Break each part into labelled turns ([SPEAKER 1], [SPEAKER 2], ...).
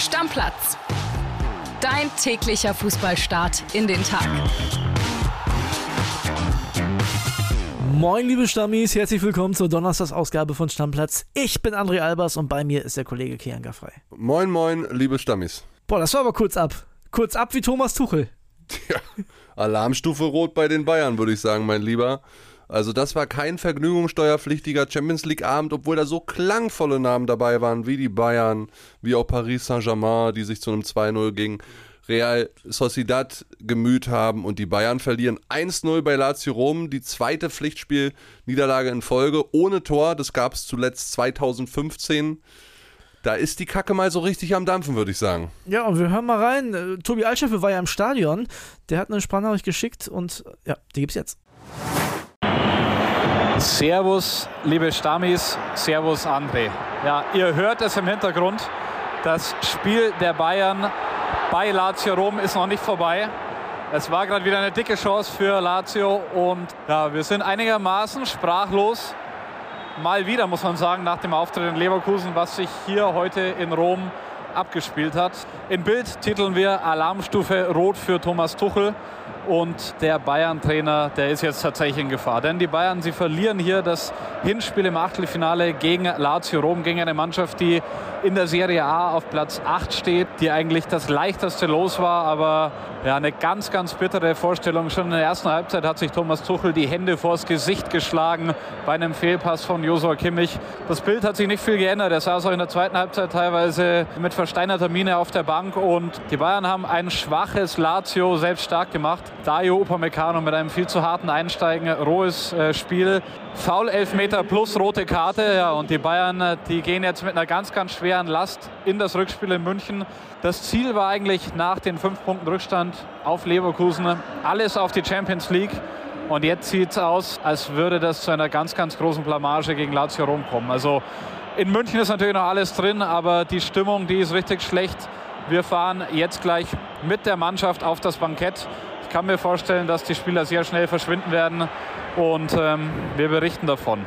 [SPEAKER 1] Stammplatz. Dein täglicher Fußballstart in den Tag.
[SPEAKER 2] Moin, liebe Stammis, herzlich willkommen zur Donnerstagsausgabe von Stammplatz. Ich bin André Albers und bei mir ist der Kollege Kian Gaffrey.
[SPEAKER 3] Moin, moin, liebe Stammis.
[SPEAKER 2] Boah, das war aber kurz ab. Kurz ab wie Thomas Tuchel.
[SPEAKER 3] Ja, Alarmstufe rot bei den Bayern, würde ich sagen, mein Lieber. Also das war kein vergnügungssteuerpflichtiger Champions League Abend, obwohl da so klangvolle Namen dabei waren, wie die Bayern, wie auch Paris Saint-Germain, die sich zu einem 2-0 gegen Real Sociedad gemüht haben und die Bayern verlieren 1-0 bei Lazio Rom, die zweite Pflichtspiel-Niederlage in Folge, ohne Tor, das gab es zuletzt 2015. Da ist die Kacke mal so richtig am Dampfen, würde ich sagen.
[SPEAKER 2] Ja, und wir hören mal rein. Äh, Tobi Altscheffel war ja im Stadion. Der hat eine Sprachnachricht geschickt und ja, die gibt's jetzt.
[SPEAKER 4] Servus, liebe Stammis, Servus André. Ja, ihr hört es im Hintergrund. Das Spiel der Bayern bei Lazio Rom ist noch nicht vorbei. Es war gerade wieder eine dicke Chance für Lazio und ja, wir sind einigermaßen sprachlos. Mal wieder, muss man sagen, nach dem Auftritt in Leverkusen, was sich hier heute in Rom abgespielt hat. In Bild titeln wir Alarmstufe Rot für Thomas Tuchel. Und der Bayern-Trainer, der ist jetzt tatsächlich in Gefahr. Denn die Bayern, sie verlieren hier das Hinspiel im Achtelfinale gegen Lazio Rom, gegen eine Mannschaft, die in der Serie A auf Platz 8 steht, die eigentlich das leichteste Los war, aber ja, eine ganz, ganz bittere Vorstellung. Schon in der ersten Halbzeit hat sich Thomas Tuchel die Hände vors Gesicht geschlagen bei einem Fehlpass von Josua Kimmich. Das Bild hat sich nicht viel geändert. Er saß auch in der zweiten Halbzeit teilweise mit versteinerter Miene auf der Bank und die Bayern haben ein schwaches Lazio selbst stark gemacht. Dario Upamecano mit einem viel zu harten Einsteigen, rohes äh, Spiel. Foul Elfmeter plus rote Karte. Ja, und die Bayern, äh, die gehen jetzt mit einer ganz, ganz schweren Last in das Rückspiel in München. Das Ziel war eigentlich nach den fünf Punkten Rückstand auf Leverkusen alles auf die Champions League. Und jetzt sieht es aus, als würde das zu einer ganz, ganz großen Blamage gegen Lazio Rom kommen. Also in München ist natürlich noch alles drin, aber die Stimmung, die ist richtig schlecht. Wir fahren jetzt gleich mit der Mannschaft auf das Bankett kann mir vorstellen, dass die Spieler sehr schnell verschwinden werden und ähm, wir berichten davon.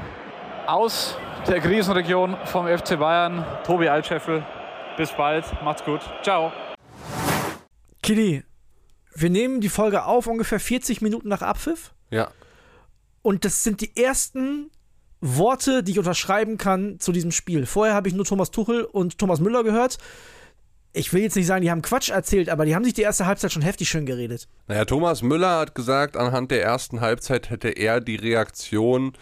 [SPEAKER 4] Aus der Krisenregion vom FC Bayern, Tobi Altscheffel. Bis bald, macht's gut. Ciao.
[SPEAKER 2] Kili, wir nehmen die Folge auf ungefähr 40 Minuten nach Abpfiff.
[SPEAKER 3] Ja.
[SPEAKER 2] Und das sind die ersten Worte, die ich unterschreiben kann zu diesem Spiel. Vorher habe ich nur Thomas Tuchel und Thomas Müller gehört ich will jetzt nicht sagen, die haben Quatsch erzählt, aber die haben sich die erste Halbzeit schon heftig schön geredet.
[SPEAKER 3] Naja, Thomas Müller hat gesagt, anhand der ersten Halbzeit hätte er die Reaktion,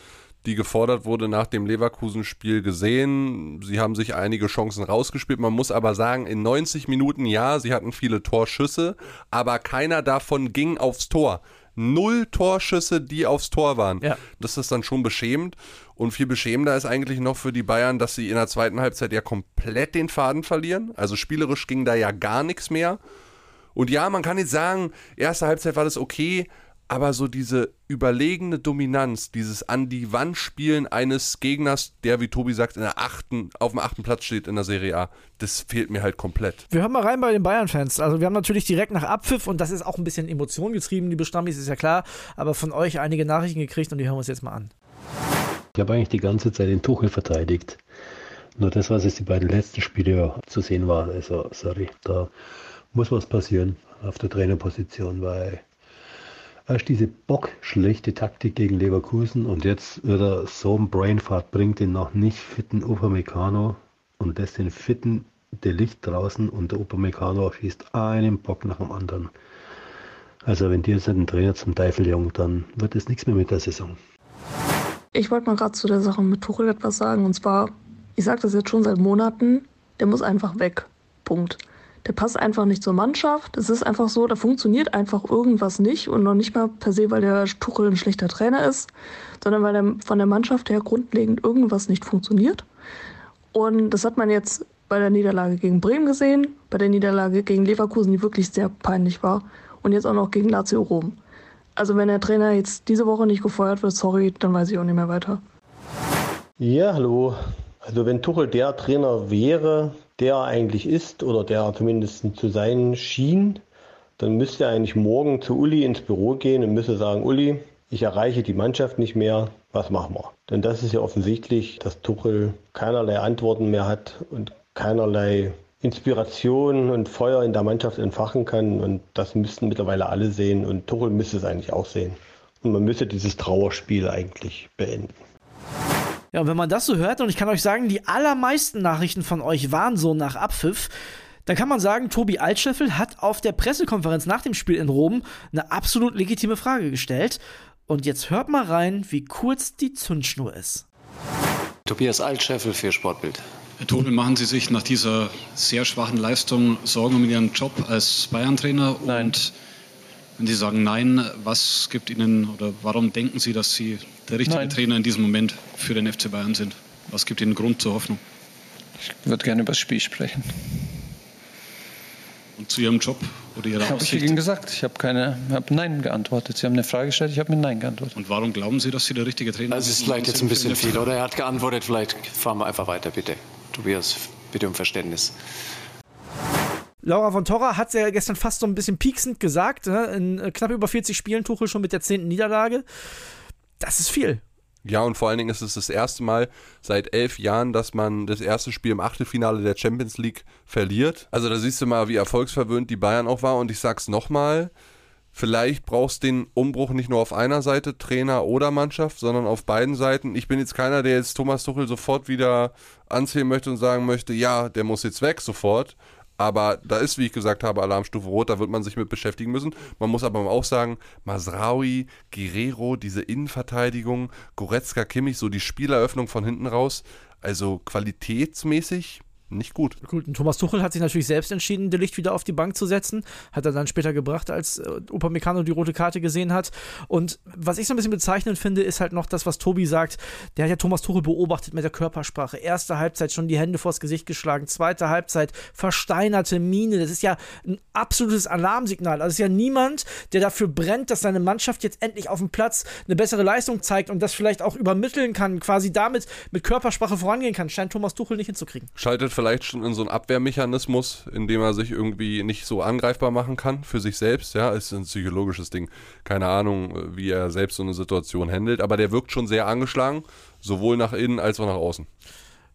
[SPEAKER 3] die gefordert wurde nach dem Leverkusen-Spiel gesehen. Sie haben sich einige Chancen rausgespielt. Man muss aber sagen, in 90 Minuten ja, sie hatten viele Torschüsse, aber keiner davon ging aufs Tor null Torschüsse, die aufs Tor waren. Ja. Das ist dann schon beschämend. Und viel beschämender ist eigentlich noch für die Bayern, dass sie in der zweiten Halbzeit ja komplett den Faden verlieren. Also spielerisch ging da ja gar nichts mehr. Und ja, man kann jetzt sagen, erste Halbzeit war das okay, aber so diese überlegene Dominanz, dieses an die Wand spielen eines Gegners, der, wie Tobi sagt, in der achten, auf dem achten Platz steht in der Serie A, das fehlt mir halt komplett.
[SPEAKER 2] Wir hören mal rein bei den Bayern-Fans. Also wir haben natürlich direkt nach Abpfiff und das ist auch ein bisschen Emotion getrieben, liebe Stammis, ist ja klar, aber von euch einige Nachrichten gekriegt und die hören wir uns jetzt mal an.
[SPEAKER 5] Ich habe eigentlich die ganze Zeit den Tuchel verteidigt. Nur das, was jetzt die beiden letzten Spiele zu sehen war, also sorry, da muss was passieren auf der Trainerposition, weil Erst diese bockschlechte Taktik gegen Leverkusen und jetzt wird er so einen Brainfart, bringt den noch nicht fitten Upamecano und lässt den fitten Delicht draußen und der Upamecano schießt einen Bock nach dem anderen. Also wenn die jetzt den Trainer zum Teufel jung, dann wird es nichts mehr mit der Saison.
[SPEAKER 6] Ich wollte mal gerade zu der Sache mit Tuchel etwas sagen und zwar, ich sage das jetzt schon seit Monaten, der muss einfach weg. Punkt der passt einfach nicht zur Mannschaft. Es ist einfach so, da funktioniert einfach irgendwas nicht und noch nicht mal per se, weil der Tuchel ein schlechter Trainer ist, sondern weil der, von der Mannschaft her grundlegend irgendwas nicht funktioniert. Und das hat man jetzt bei der Niederlage gegen Bremen gesehen, bei der Niederlage gegen Leverkusen, die wirklich sehr peinlich war, und jetzt auch noch gegen Lazio Rom. Also wenn der Trainer jetzt diese Woche nicht gefeuert wird, sorry, dann weiß ich auch nicht mehr weiter.
[SPEAKER 5] Ja, hallo. Also wenn Tuchel der Trainer wäre, der eigentlich ist oder der zumindest zu sein schien, dann müsste er eigentlich morgen zu Uli ins Büro gehen und müsste sagen, Uli, ich erreiche die Mannschaft nicht mehr, was machen wir? Denn das ist ja offensichtlich, dass Tuchel keinerlei Antworten mehr hat und keinerlei Inspiration und Feuer in der Mannschaft entfachen kann. Und das müssten mittlerweile alle sehen. Und Tuchel müsste es eigentlich auch sehen. Und man müsste dieses Trauerspiel eigentlich beenden.
[SPEAKER 2] Ja, und wenn man das so hört, und ich kann euch sagen, die allermeisten Nachrichten von euch waren so nach Abpfiff, dann kann man sagen, Tobi Altscheffel hat auf der Pressekonferenz nach dem Spiel in Rom eine absolut legitime Frage gestellt. Und jetzt hört mal rein, wie kurz die Zündschnur ist.
[SPEAKER 7] Tobias Altscheffel für Sportbild.
[SPEAKER 8] Herr Tobel, machen Sie sich nach dieser sehr schwachen Leistung Sorgen um Ihren Job als Bayern-Trainer?
[SPEAKER 7] Nein.
[SPEAKER 8] Und wenn Sie sagen Nein, was gibt Ihnen oder warum denken Sie, dass Sie der richtige
[SPEAKER 7] Nein.
[SPEAKER 8] Trainer in diesem Moment für den FC Bayern sind? Was gibt Ihnen Grund zur Hoffnung?
[SPEAKER 7] Ich würde gerne über das Spiel sprechen.
[SPEAKER 8] Und zu Ihrem Job oder Ihrer
[SPEAKER 7] Habe ich? Ihnen gesagt. Ich habe keine, habe Nein geantwortet. Sie haben eine Frage gestellt, ich habe mit Nein geantwortet.
[SPEAKER 8] Und warum glauben Sie, dass Sie der richtige Trainer
[SPEAKER 9] Das ist vielleicht jetzt ein bisschen
[SPEAKER 8] sind
[SPEAKER 9] viel, oder? Er hat geantwortet, vielleicht fahren wir einfach weiter, bitte. Tobias, bitte um Verständnis.
[SPEAKER 2] Laura von Torra hat ja gestern fast so ein bisschen pieksend gesagt, ne? in äh, knapp über 40 Spielen Tuchel schon mit der zehnten Niederlage. Das ist viel.
[SPEAKER 3] Ja, und vor allen Dingen ist es das erste Mal seit elf Jahren, dass man das erste Spiel im Achtelfinale der Champions League verliert. Also da siehst du mal, wie erfolgsverwöhnt die Bayern auch war. Und ich sag's nochmal, vielleicht brauchst du den Umbruch nicht nur auf einer Seite, Trainer oder Mannschaft, sondern auf beiden Seiten. Ich bin jetzt keiner, der jetzt Thomas Tuchel sofort wieder anzählen möchte und sagen möchte, ja, der muss jetzt weg sofort. Aber da ist, wie ich gesagt habe, Alarmstufe Rot, da wird man sich mit beschäftigen müssen. Man muss aber auch sagen, Masraui, Guerrero, diese Innenverteidigung, Goretzka, Kimmich, so die Spieleröffnung von hinten raus, also qualitätsmäßig nicht gut.
[SPEAKER 2] Gut, und Thomas Tuchel hat sich natürlich selbst entschieden, De Licht wieder auf die Bank zu setzen. Hat er dann später gebracht, als äh, Upamecano die rote Karte gesehen hat. Und was ich so ein bisschen bezeichnend finde, ist halt noch das, was Tobi sagt. Der hat ja Thomas Tuchel beobachtet mit der Körpersprache. Erste Halbzeit schon die Hände vors Gesicht geschlagen. Zweite Halbzeit versteinerte Miene. Das ist ja ein absolutes Alarmsignal. Also es ist ja niemand, der dafür brennt, dass seine Mannschaft jetzt endlich auf dem Platz eine bessere Leistung zeigt und das vielleicht auch übermitteln kann, quasi damit mit Körpersprache vorangehen kann. Scheint Thomas Tuchel nicht hinzukriegen.
[SPEAKER 3] Schaltet vielleicht schon in so einen Abwehrmechanismus, in dem er sich irgendwie nicht so angreifbar machen kann für sich selbst. Ja, ist ein psychologisches Ding. Keine Ahnung, wie er selbst so eine Situation handelt, aber der wirkt schon sehr angeschlagen, sowohl nach innen als auch nach außen.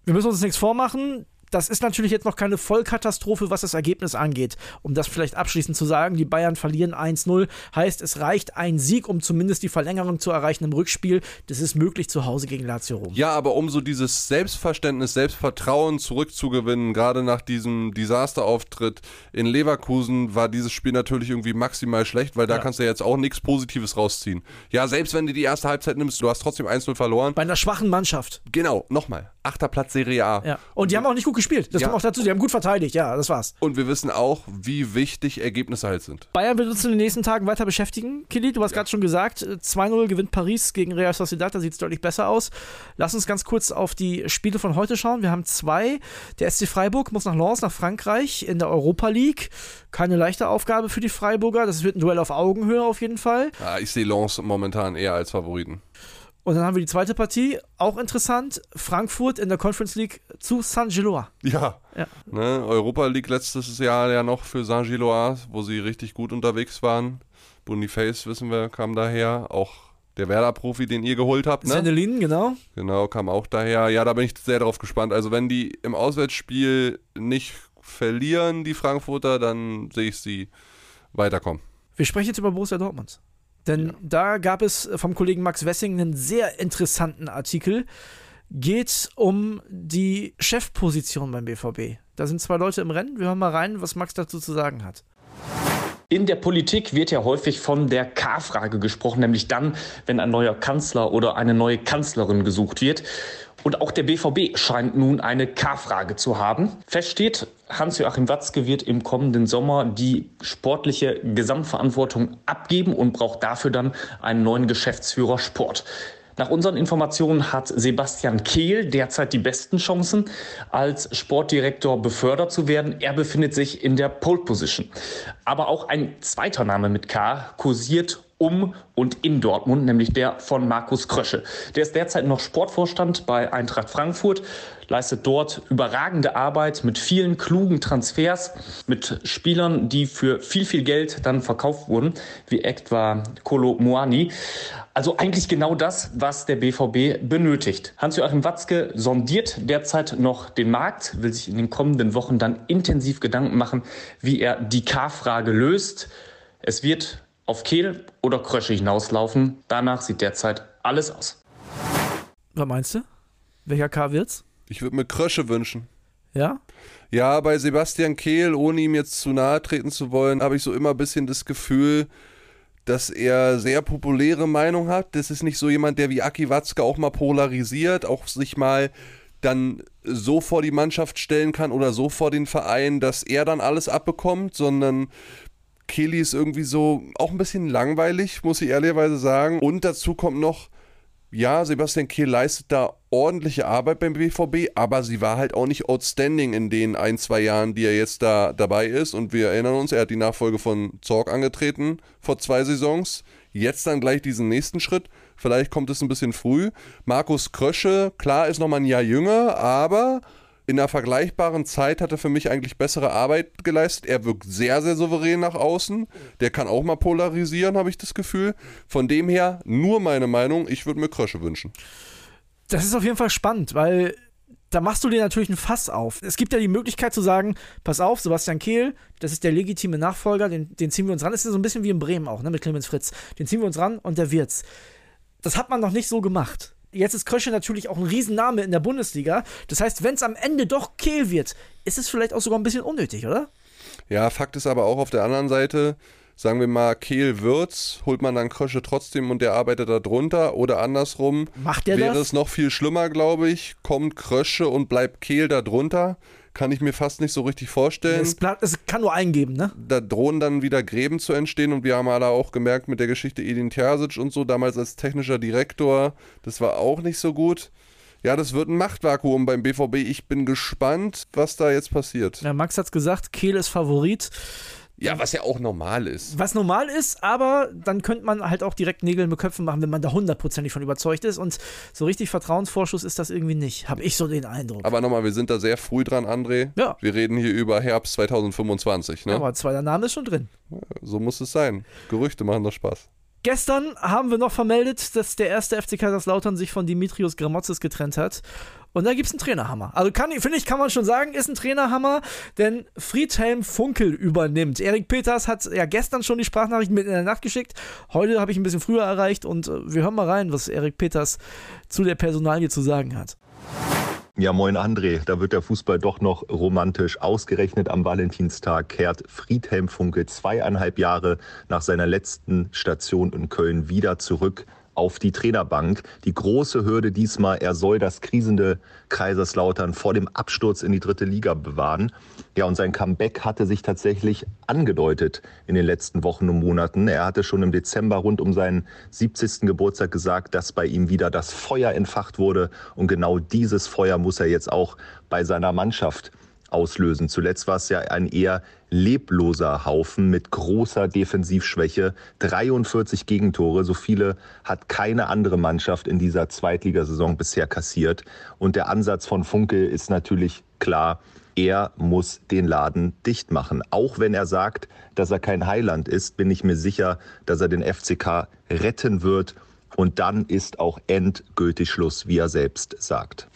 [SPEAKER 2] Wir müssen uns nichts vormachen. Das ist natürlich jetzt noch keine Vollkatastrophe, was das Ergebnis angeht. Um das vielleicht abschließend zu sagen, die Bayern verlieren 1-0. Heißt, es reicht ein Sieg, um zumindest die Verlängerung zu erreichen im Rückspiel. Das ist möglich zu Hause gegen Lazio Rom.
[SPEAKER 3] Ja, aber um so dieses Selbstverständnis, Selbstvertrauen zurückzugewinnen, gerade nach diesem Desasterauftritt in Leverkusen, war dieses Spiel natürlich irgendwie maximal schlecht, weil da
[SPEAKER 2] Ja.
[SPEAKER 3] kannst du jetzt auch nichts Positives rausziehen. Ja, selbst wenn du die erste Halbzeit nimmst, du hast trotzdem 1-0 verloren.
[SPEAKER 2] Bei einer schwachen Mannschaft.
[SPEAKER 3] Genau, nochmal. Achter Platz Serie A.
[SPEAKER 2] Ja. Und die haben auch nicht gut gespielt. Das
[SPEAKER 3] Ja.
[SPEAKER 2] kommt auch dazu. Die haben gut verteidigt. Ja, das war's.
[SPEAKER 3] Und wir wissen auch, wie wichtig Ergebnisse halt sind.
[SPEAKER 2] Bayern wird uns in den nächsten Tagen weiter beschäftigen. Kili, du hast gerade schon gesagt, äh, 2-0 gewinnt Paris gegen Real Sociedad. Da sieht es deutlich besser aus. Lass uns ganz kurz auf die Spiele von heute schauen. Wir haben zwei. Der SC Freiburg muss nach Lens, nach Frankreich in der Europa League. Keine leichte Aufgabe für die Freiburger. Das wird ein Duell auf Augenhöhe auf jeden Fall.
[SPEAKER 3] Ja, ich sehe Lens momentan eher als Favoriten.
[SPEAKER 2] Und dann haben wir die zweite Partie, auch interessant. Frankfurt in der Conference League zu Saint-Gillois.
[SPEAKER 3] Ja.
[SPEAKER 2] Ja.
[SPEAKER 3] Ne, Europa League letztes Jahr ja noch für Saint-Gilloise, wo sie richtig gut unterwegs waren. Boniface, wissen wir, kam daher. Auch der Werder-Profi, den ihr geholt habt. Ne?
[SPEAKER 2] Sendelin, genau.
[SPEAKER 3] Genau, kam auch daher. Ja, da bin ich sehr drauf gespannt. Also wenn die im Auswärtsspiel nicht verlieren, die Frankfurter, dann sehe ich sie weiterkommen.
[SPEAKER 2] Wir sprechen jetzt über Borussia Dortmund. Denn da gab es vom Kollegen Max Wessing einen sehr interessanten Artikel. Geht um die Chefposition beim BVB. Da sind zwei Leute im Rennen. Wir hören mal rein, was Max dazu zu sagen hat.
[SPEAKER 10] In der Politik wird ja häufig von der K-Frage gesprochen, nämlich dann, wenn ein neuer Kanzler oder eine neue Kanzlerin gesucht wird. Und auch der BVB scheint nun eine K-Frage zu haben. Fest steht, Hans-Joachim Watzke wird im kommenden Sommer die sportliche Gesamtverantwortung abgeben und braucht dafür dann einen neuen Geschäftsführer Sport. Nach unseren Informationen hat Sebastian Kehl derzeit die besten Chancen, als Sportdirektor befördert zu werden. Er befindet sich in der Pole Position. Aber auch ein zweiter Name mit K kursiert um und in Dortmund, nämlich der von Markus Krösche. Der ist derzeit noch Sportvorstand bei Eintracht Frankfurt, leistet dort überragende Arbeit mit vielen klugen Transfers, mit Spielern, die für viel, viel Geld dann verkauft wurden, wie etwa Kolo Moani. Also eigentlich genau das, was der BVB benötigt. Hans-Joachim Watzke sondiert derzeit noch den Markt, will sich in den kommenden Wochen dann intensiv Gedanken machen, wie er die K-Frage löst. Es wird auf Kehl oder Krösche hinauslaufen. Danach sieht derzeit alles aus.
[SPEAKER 2] Was meinst du? Welcher K wird's?
[SPEAKER 3] Ich würde mir Krösche wünschen.
[SPEAKER 2] Ja?
[SPEAKER 3] Ja, bei Sebastian Kehl, ohne ihm jetzt zu nahe treten zu wollen, habe ich so immer ein bisschen das Gefühl, dass er sehr populäre Meinung hat. Das ist nicht so jemand, der wie Aki Watzke auch mal polarisiert, auch sich mal dann so vor die Mannschaft stellen kann oder so vor den Verein, dass er dann alles abbekommt, sondern Kelly ist irgendwie so auch ein bisschen langweilig, muss ich ehrlicherweise sagen. Und dazu kommt noch, ja, Sebastian Kehl leistet da ordentliche Arbeit beim BVB, aber sie war halt auch nicht outstanding in den ein, zwei Jahren, die er jetzt da dabei ist. Und wir erinnern uns, er hat die Nachfolge von Zorg angetreten vor zwei Saisons. Jetzt dann gleich diesen nächsten Schritt. Vielleicht kommt es ein bisschen früh. Markus Krösche, klar, ist nochmal ein Jahr jünger, aber in einer vergleichbaren Zeit hat er für mich eigentlich bessere Arbeit geleistet. Er wirkt sehr, sehr souverän nach außen. Der kann auch mal polarisieren, habe ich das Gefühl. Von dem her, nur meine Meinung, ich würde mir Krösche wünschen.
[SPEAKER 2] Das ist auf jeden Fall spannend, weil da machst du dir natürlich ein Fass auf. Es gibt ja die Möglichkeit zu sagen, pass auf, Sebastian Kehl, das ist der legitime Nachfolger, den, den ziehen wir uns ran. Das ist ja so ein bisschen wie in Bremen auch, ne, mit Clemens Fritz. Den ziehen wir uns ran und der wird's. Das hat man noch nicht so gemacht. Jetzt ist Krösche natürlich auch ein Riesenname in der Bundesliga. Das heißt, wenn es am Ende doch Kehl wird, ist es vielleicht auch sogar ein bisschen unnötig, oder?
[SPEAKER 3] Ja, Fakt ist aber auch auf der anderen Seite, sagen wir mal, Kehl wird's, holt man dann Krösche trotzdem und der arbeitet da drunter oder andersrum.
[SPEAKER 2] Macht der
[SPEAKER 3] wäre
[SPEAKER 2] das?
[SPEAKER 3] es noch viel schlimmer, glaube ich, kommt Krösche und bleibt Kehl da drunter. Kann ich mir fast nicht so richtig vorstellen.
[SPEAKER 2] Es, es kann nur eingeben, ne?
[SPEAKER 3] da drohen dann wieder Gräben zu entstehen und wir haben alle auch gemerkt mit der Geschichte Edin Terzic und so, damals als technischer Direktor, das war auch nicht so gut. Ja, das wird ein Machtvakuum beim BVB. Ich bin gespannt, was da jetzt passiert.
[SPEAKER 2] Ja, Max hat's gesagt, Kehl ist Favorit.
[SPEAKER 3] Ja, was ja auch normal ist.
[SPEAKER 2] Was normal ist, aber dann könnte man halt auch direkt Nägel mit Köpfen machen, wenn man da hundertprozentig von überzeugt ist. Und so richtig Vertrauensvorschuss ist das irgendwie nicht. Habe ich so den Eindruck.
[SPEAKER 3] Aber nochmal, wir sind da sehr früh dran, André.
[SPEAKER 2] Ja.
[SPEAKER 3] Wir reden hier über Herbst 2025, ne?
[SPEAKER 2] Aber zweiter Name ist schon drin.
[SPEAKER 3] So muss es sein. Gerüchte machen doch Spaß.
[SPEAKER 2] Gestern haben wir noch vermeldet, dass der erste FC Kaiserslautern sich von Dimitrios Gramotzes getrennt hat. Und da gibt es einen Trainerhammer. Also finde ich, kann man schon sagen, ist ein Trainerhammer, denn Friedhelm Funkel übernimmt. Erik Peters hat ja gestern schon die Sprachnachricht mit in der Nacht geschickt. Heute habe ich ein bisschen früher erreicht und äh, wir hören mal rein, was Erik Peters zu der Personalie zu sagen hat.
[SPEAKER 11] Ja, moin André, da wird der Fußball doch noch romantisch. Ausgerechnet am Valentinstag kehrt Friedhelm Funke zweieinhalb Jahre nach seiner letzten Station in Köln wieder zurück auf die Trainerbank. Die große Hürde diesmal, er soll das krisende Kaiserslautern vor dem Absturz in die dritte Liga bewahren. Ja, und sein Comeback hatte sich tatsächlich angedeutet in den letzten Wochen und Monaten. Er hatte schon im Dezember rund um seinen 70. Geburtstag gesagt, dass bei ihm wieder das Feuer entfacht wurde. Und genau dieses Feuer muss er jetzt auch bei seiner Mannschaft auslösen. Zuletzt war es ja ein eher lebloser Haufen mit großer Defensivschwäche. 43 Gegentore, so viele hat keine andere Mannschaft in dieser Zweitligasaison bisher kassiert. Und der Ansatz von Funke ist natürlich klar. Er muss den Laden dicht machen. Auch wenn er sagt, dass er kein Heiland ist, bin ich mir sicher, dass er den FCK retten wird. Und dann ist auch endgültig Schluss, wie er selbst sagt.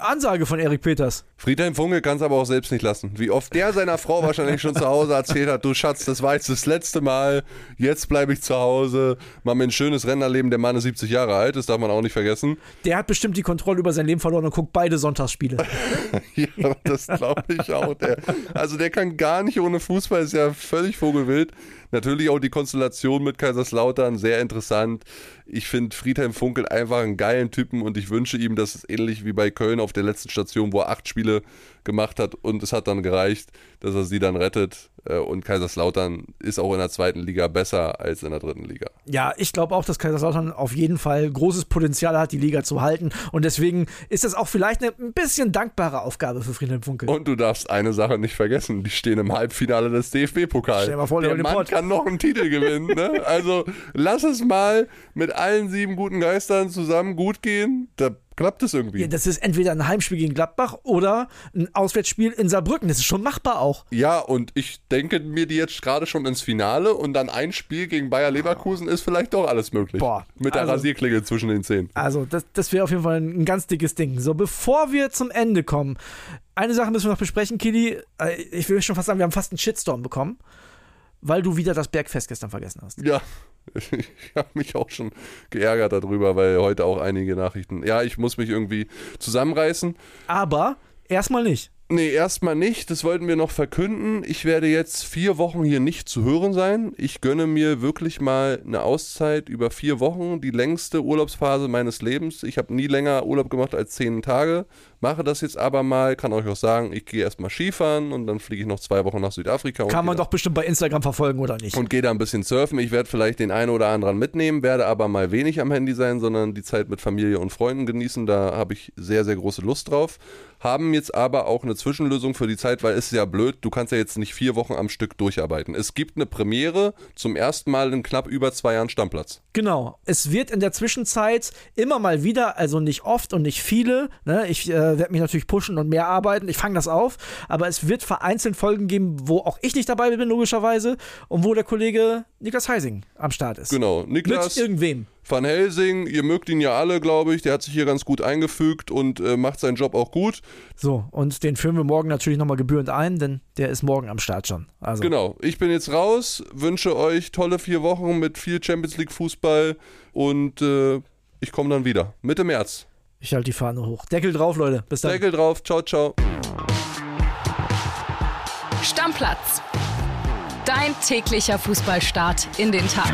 [SPEAKER 2] Ansage von Erik Peters.
[SPEAKER 3] Friedhelm Funkel kann es aber auch selbst nicht lassen. Wie oft der seiner Frau wahrscheinlich schon zu Hause erzählt hat, du Schatz, das war jetzt das letzte Mal, jetzt bleibe ich zu Hause, mach mir ein schönes Rennerleben, der Mann ist 70 Jahre alt, das darf man auch nicht vergessen.
[SPEAKER 2] Der hat bestimmt die Kontrolle über sein Leben verloren und guckt beide Sonntagsspiele.
[SPEAKER 3] ja, das glaube ich auch. Der, also der kann gar nicht ohne Fußball, ist ja völlig vogelwild. Natürlich auch die Konstellation mit Kaiserslautern, sehr interessant. Ich finde Friedhelm Funkel einfach einen geilen Typen und ich wünsche ihm, dass es ähnlich wie bei Köln auf der letzten Station, wo er acht Spiele gemacht hat und es hat dann gereicht, dass er sie dann rettet. Äh, Und Kaiserslautern ist auch in der zweiten Liga besser als in der dritten Liga.
[SPEAKER 2] Ja, ich glaube auch, dass Kaiserslautern auf jeden Fall großes Potenzial hat, die Liga zu halten. Und deswegen ist das auch vielleicht eine ein bisschen dankbare Aufgabe für Friedhelm Funkel.
[SPEAKER 3] Und du darfst eine Sache nicht vergessen, die stehen im Halbfinale des DFB-Pokals.
[SPEAKER 2] Stell dir mal vor,
[SPEAKER 3] der
[SPEAKER 2] der
[SPEAKER 3] Mann
[SPEAKER 2] Podcast
[SPEAKER 3] kann noch einen Titel gewinnen. Ne? Also lass es mal mit allen sieben guten Geistern zusammen gut gehen. Da klappt es irgendwie.
[SPEAKER 2] Ja, das ist entweder ein Heimspiel gegen Gladbach oder ein Auswärtsspiel in Saarbrücken. Das ist schon machbar auch.
[SPEAKER 3] Ja, und ich denke mir die jetzt gerade schon ins Finale und dann ein Spiel gegen Bayer Leverkusen ist vielleicht doch alles möglich.
[SPEAKER 2] Boah.
[SPEAKER 3] Mit der
[SPEAKER 2] Also-
[SPEAKER 3] Rasierklinge zwischen den Zähnen.
[SPEAKER 2] Also, das, das wäre auf jeden Fall ein ganz dickes Ding. So, bevor wir zum Ende kommen, eine Sache müssen wir noch besprechen, Kili. Äh, Ich will schon fast sagen, wir haben fast einen Shitstorm bekommen, weil du wieder das Bergfest gestern vergessen hast.
[SPEAKER 3] Ja, ich habe mich auch schon geärgert darüber, weil heute auch einige Nachrichten. Ja, ich muss mich irgendwie zusammenreißen.
[SPEAKER 2] Aber erstmal nicht.
[SPEAKER 3] Nee, erstmal nicht. Das wollten wir noch verkünden. Ich werde jetzt vier Wochen hier nicht zu hören sein. Ich gönne mir wirklich mal eine Auszeit über vier Wochen, die längste Urlaubsphase meines Lebens. Ich habe nie länger Urlaub gemacht als zehn Tage. Mache das jetzt aber mal, kann euch auch sagen, ich gehe erstmal Skifahren und dann fliege ich noch zwei Wochen nach Südafrika. und
[SPEAKER 2] Kann man doch bestimmt bei Instagram verfolgen, oder nicht?
[SPEAKER 3] und gehe da ein bisschen surfen. Ich werde vielleicht den einen oder anderen mitnehmen, werde aber mal wenig am Handy sein, sondern die Zeit mit Familie und Freunden genießen. Da habe ich sehr, sehr große Lust drauf. Haben jetzt aber auch eine Zwischenlösung für die Zeit, weil es ist ja blöd, du kannst ja jetzt nicht vier Wochen am Stück durcharbeiten. Es gibt eine Premiere zum ersten Mal in knapp über zwei Jahren Stammplatz.
[SPEAKER 2] Genau. Es wird in der Zwischenzeit immer mal wieder, also nicht oft und nicht viele, ne? ich äh, werde mich natürlich pushen und mehr arbeiten, ich fange das auf, aber es wird vereinzelt Folgen geben, wo auch ich nicht dabei bin, logischerweise, und wo der Kollege Niklas Heising am Start ist.
[SPEAKER 3] Genau. Niklas
[SPEAKER 2] Mit irgendwem.
[SPEAKER 3] Van Helsing, ihr mögt ihn ja alle, glaube ich. Der hat sich hier ganz gut eingefügt und äh, macht seinen Job auch gut.
[SPEAKER 2] So, und den führen wir morgen natürlich nochmal gebührend ein, denn der ist morgen am Start schon. Also,
[SPEAKER 3] Genau, ich bin jetzt raus, wünsche euch tolle vier Wochen mit viel Champions League Fußball und äh, ich komme dann wieder. Mitte März.
[SPEAKER 2] Ich halte die Fahne hoch. Deckel drauf, Leute. Bis dann.
[SPEAKER 3] Deckel drauf, ciao, ciao.
[SPEAKER 1] Stammplatz. Dein täglicher Fußballstart in den Tag.